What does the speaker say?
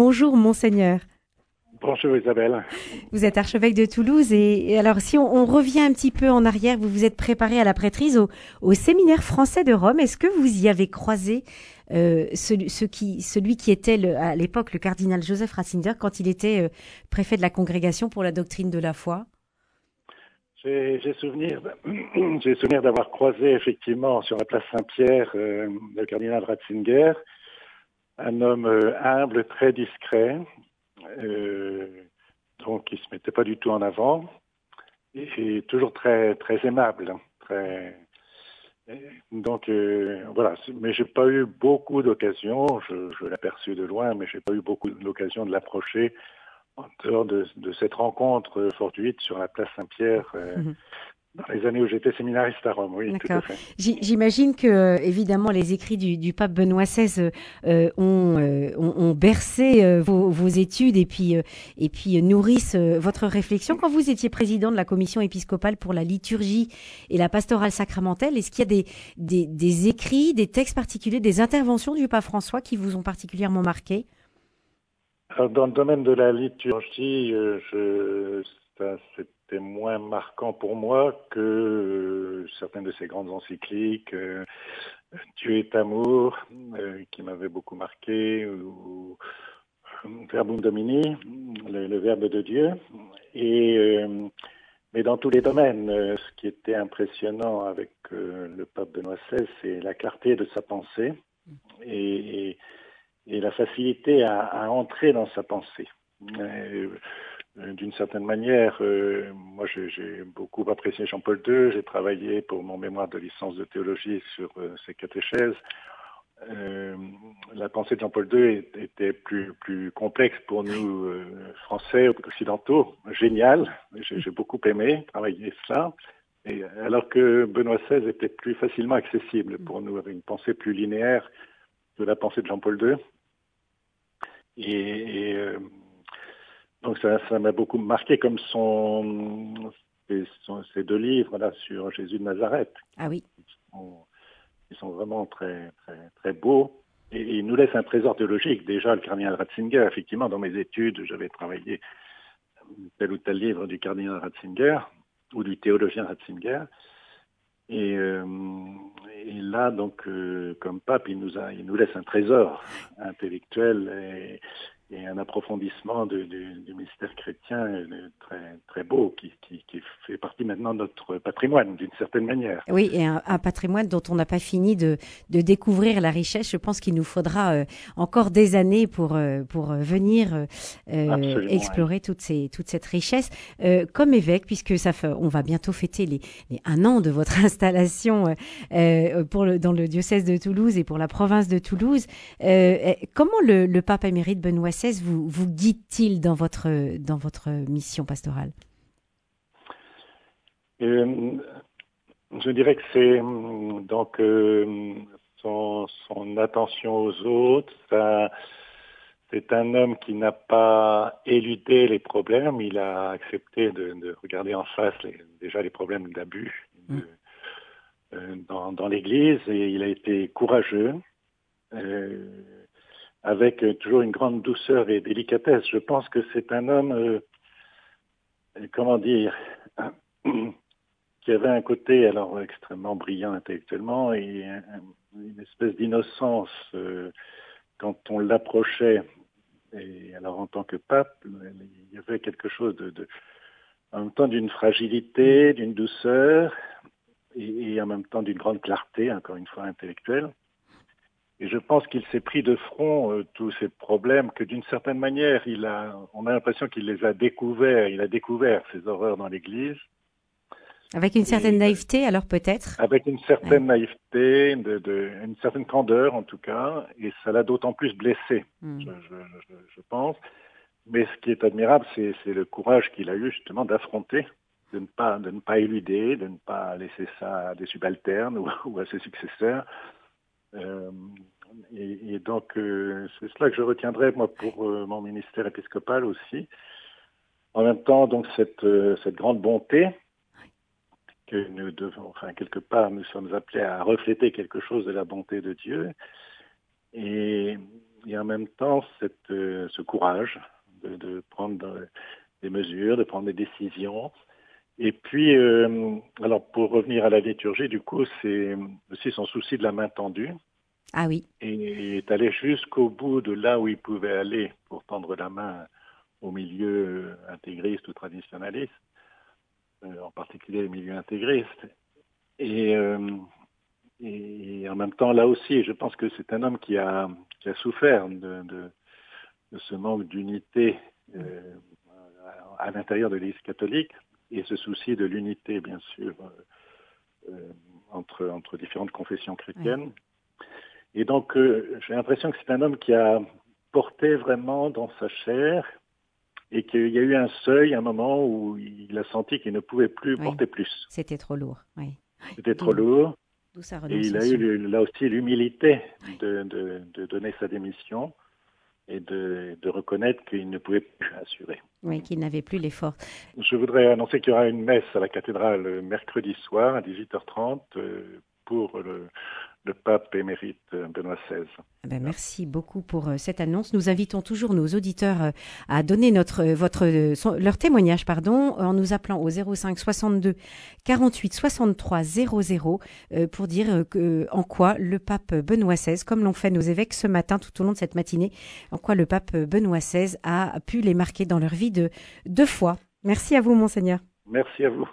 Bonjour monseigneur. Bonjour Isabelle. Vous êtes archevêque de Toulouse et, alors si on, revient un petit peu en arrière, vous vous êtes préparé à la prêtrise au, séminaire français de Rome. Est-ce que vous y avez croisé euh, qui, celui qui était à l'époque le cardinal Joseph Ratzinger quand il était euh, préfet de la congrégation pour la doctrine de la foi? J'ai souvenir, j'ai souvenir d'avoir croisé effectivement sur la place Saint-Pierre euh, le cardinal Ratzinger, un homme humble, très discret, euh, donc il se mettait pas du tout en avant et, toujours très très aimable, très donc euh, voilà, mais j'ai pas eu beaucoup d'occasions. Je, aperçu de loin, mais j'ai pas eu beaucoup d'occasions de l'approcher en dehors de, de, cette rencontre fortuite sur la place Saint-Pierre euh, mhm. Dans les années où j'étais séminariste à Rome, oui, tout à fait. J'imagine que, euh, évidemment, les écrits du, pape Benoît XVI euh, ont, euh, ont, bercé vos, vos, études et puis, et puis nourrissent votre réflexion. Quand vous étiez président de la commission épiscopale pour la liturgie et la pastorale sacramentelle, est-ce qu'il y a des, des, des, écrits, des textes particuliers, des interventions du pape François qui vous ont particulièrement marqué? Alors, Dans le domaine de la liturgie, je, ça, c'était moins marquant pour moi que euh, certaines de ces grandes encycliques, euh, Dieu est amour, euh, qui m'avait beaucoup marqué, ou Verbum Domini, le, Verbe de Dieu. Et, mais dans tous les domaines, ce qui était impressionnant avec le pape Benoît XVI, c'est la clarté de sa pensée et, la facilité à, entrer dans sa pensée. Euh, d'une certaine manière, euh, moi j'ai beaucoup apprécié Jean-Paul II, j'ai travaillé pour mon mémoire de licence de théologie sur euh, ses catéchèses. la pensée de Jean-Paul II était plus, plus complexe pour nous Français, occidentaux, génial, j'ai beaucoup aimé travailler cela. Et, alors que Benoît XVI était plus facilement accessible pour nous, avec une pensée plus linéaire de la pensée de Jean-Paul II. Et, et donc ça, ça m'a beaucoup marqué comme son, ces, deux livres là sur Jésus de Nazareth. Ah oui. Ils sont, vraiment très très très beaux et, ils nous laissent un trésor théologique. Déjà le cardinal Ratzinger, effectivement, dans mes études, j'avais travaillé tel ou tel livre du cardinal Ratzinger ou du théologien Ratzinger. Et, euh, et là, donc, euh, comme pape, il nous, a, il nous laisse un trésor intellectuel et, et un approfondissement du mystère chrétien euh, très, très beau qui, qui, qui, fait partie maintenant de notre patrimoine d'une certaine manière. Oui, et un, patrimoine dont on n'a pas fini de, de, découvrir la richesse. Je pense qu'il nous faudra euh, encore des années pour, euh, pour venir explorer toute, ces, toute cette richesse. comme évêque, puisque ça fait, on va bientôt fêter les, les un an de votre installation pour le, dans le diocèse de Toulouse et pour la province de Toulouse, comment le, le pape émérite Benoît vous, vous guide-t-il dans votre, dans votre mission pastorale? Euh, Je dirais que c'est donc euh, son, attention aux autres. c'est un homme qui n'a pas éludé les problèmes. Il a accepté de, regarder en face déjà les problèmes d'abus mmh. euh, dans, dans l'Église et il a été courageux avec euh, toujours une grande douceur et délicatesse. Je pense que c'est un homme, euh, comment dire, qui avait un côté alors extrêmement brillant intellectuellement et une espèce d'innocence euh, quand on l'approchait. Et alors en tant que pape, il y avait quelque chose de, de en même temps d'une fragilité, d'une douceur et, et en même temps d'une grande clarté, encore une fois intellectuelle. Et je pense qu'il s'est pris de front euh, tous ces problèmes que d'une certaine manière, il a, on a l'impression qu'il les a découverts. Il a découvert ces horreurs dans l'Église. Avec une certaine naïveté, alors peut-être? Avec une certaine naïveté, de, de, une certaine candeur en tout cas, et ça l'a d'autant plus blessé, hmm. je, je, je, pense. Mais ce qui est admirable, c'est le courage qu'il a eu justement d'affronter, de ne pas de ne pas éluder, de ne pas laisser ça à des subalternes ou, ou à ses successeurs, euh, et, donc, euh, c'est cela que je retiendrai, moi, pour euh, mon ministère épiscopal aussi. En même temps, donc, cette, cette grande bonté que nous devons, enfin, quelque part, nous sommes appelés à refléter quelque chose de la bonté de Dieu. Et, et en même temps cette, ce courage de, de, prendre des mesures, de prendre des décisions. Et puis, alors pour revenir à la liturgie, du coup, c'est aussi son souci de la main tendue. Ah oui. Et il est allé jusqu'au bout de là où il pouvait aller pour tendre la main au milieu intégriste ou traditionnaliste, euh, en particulier le milieu intégriste. Et, euh, et, en même temps, là aussi, je pense que c'est un homme qui a, qui a souffert de, de, de ce manque d'unité euh, à l'intérieur de l'Église catholique et ce souci de l'unité, bien sûr, euh, entre, entre différentes confessions chrétiennes. Et donc, euh, j'ai l'impression que c'est un homme qui a porté vraiment dans sa chair et qu'il y a eu un seuil, un moment où il a senti qu'il ne pouvait plus porter plus. C'était trop lourd, oui. C'était trop lourd. et il a eu là aussi l'humilité de, de, de, donner sa démission et de, de reconnaître qu'il ne pouvait plus assurer. Oui, qu'il n'avait plus l'effort. Je voudrais annoncer qu'il y aura une messe à la cathédrale mercredi soir à 18h30 euh, pour le, le pape émérite euh, Benoît XVI. Eh ben, merci beaucoup pour euh, cette annonce. Nous invitons toujours nos auditeurs euh, à donner notre, votre, leur témoignage pardon, en nous appelant au 05 62 48 63 00 pour dire que, en quoi le pape Benoît XVI, comme l'ont fait nos évêques ce matin tout au long de cette matinée, en quoi le pape Benoît XVI a pu les marquer dans leur vie de, de foi. Merci à vous, monseigneur. Merci à vous.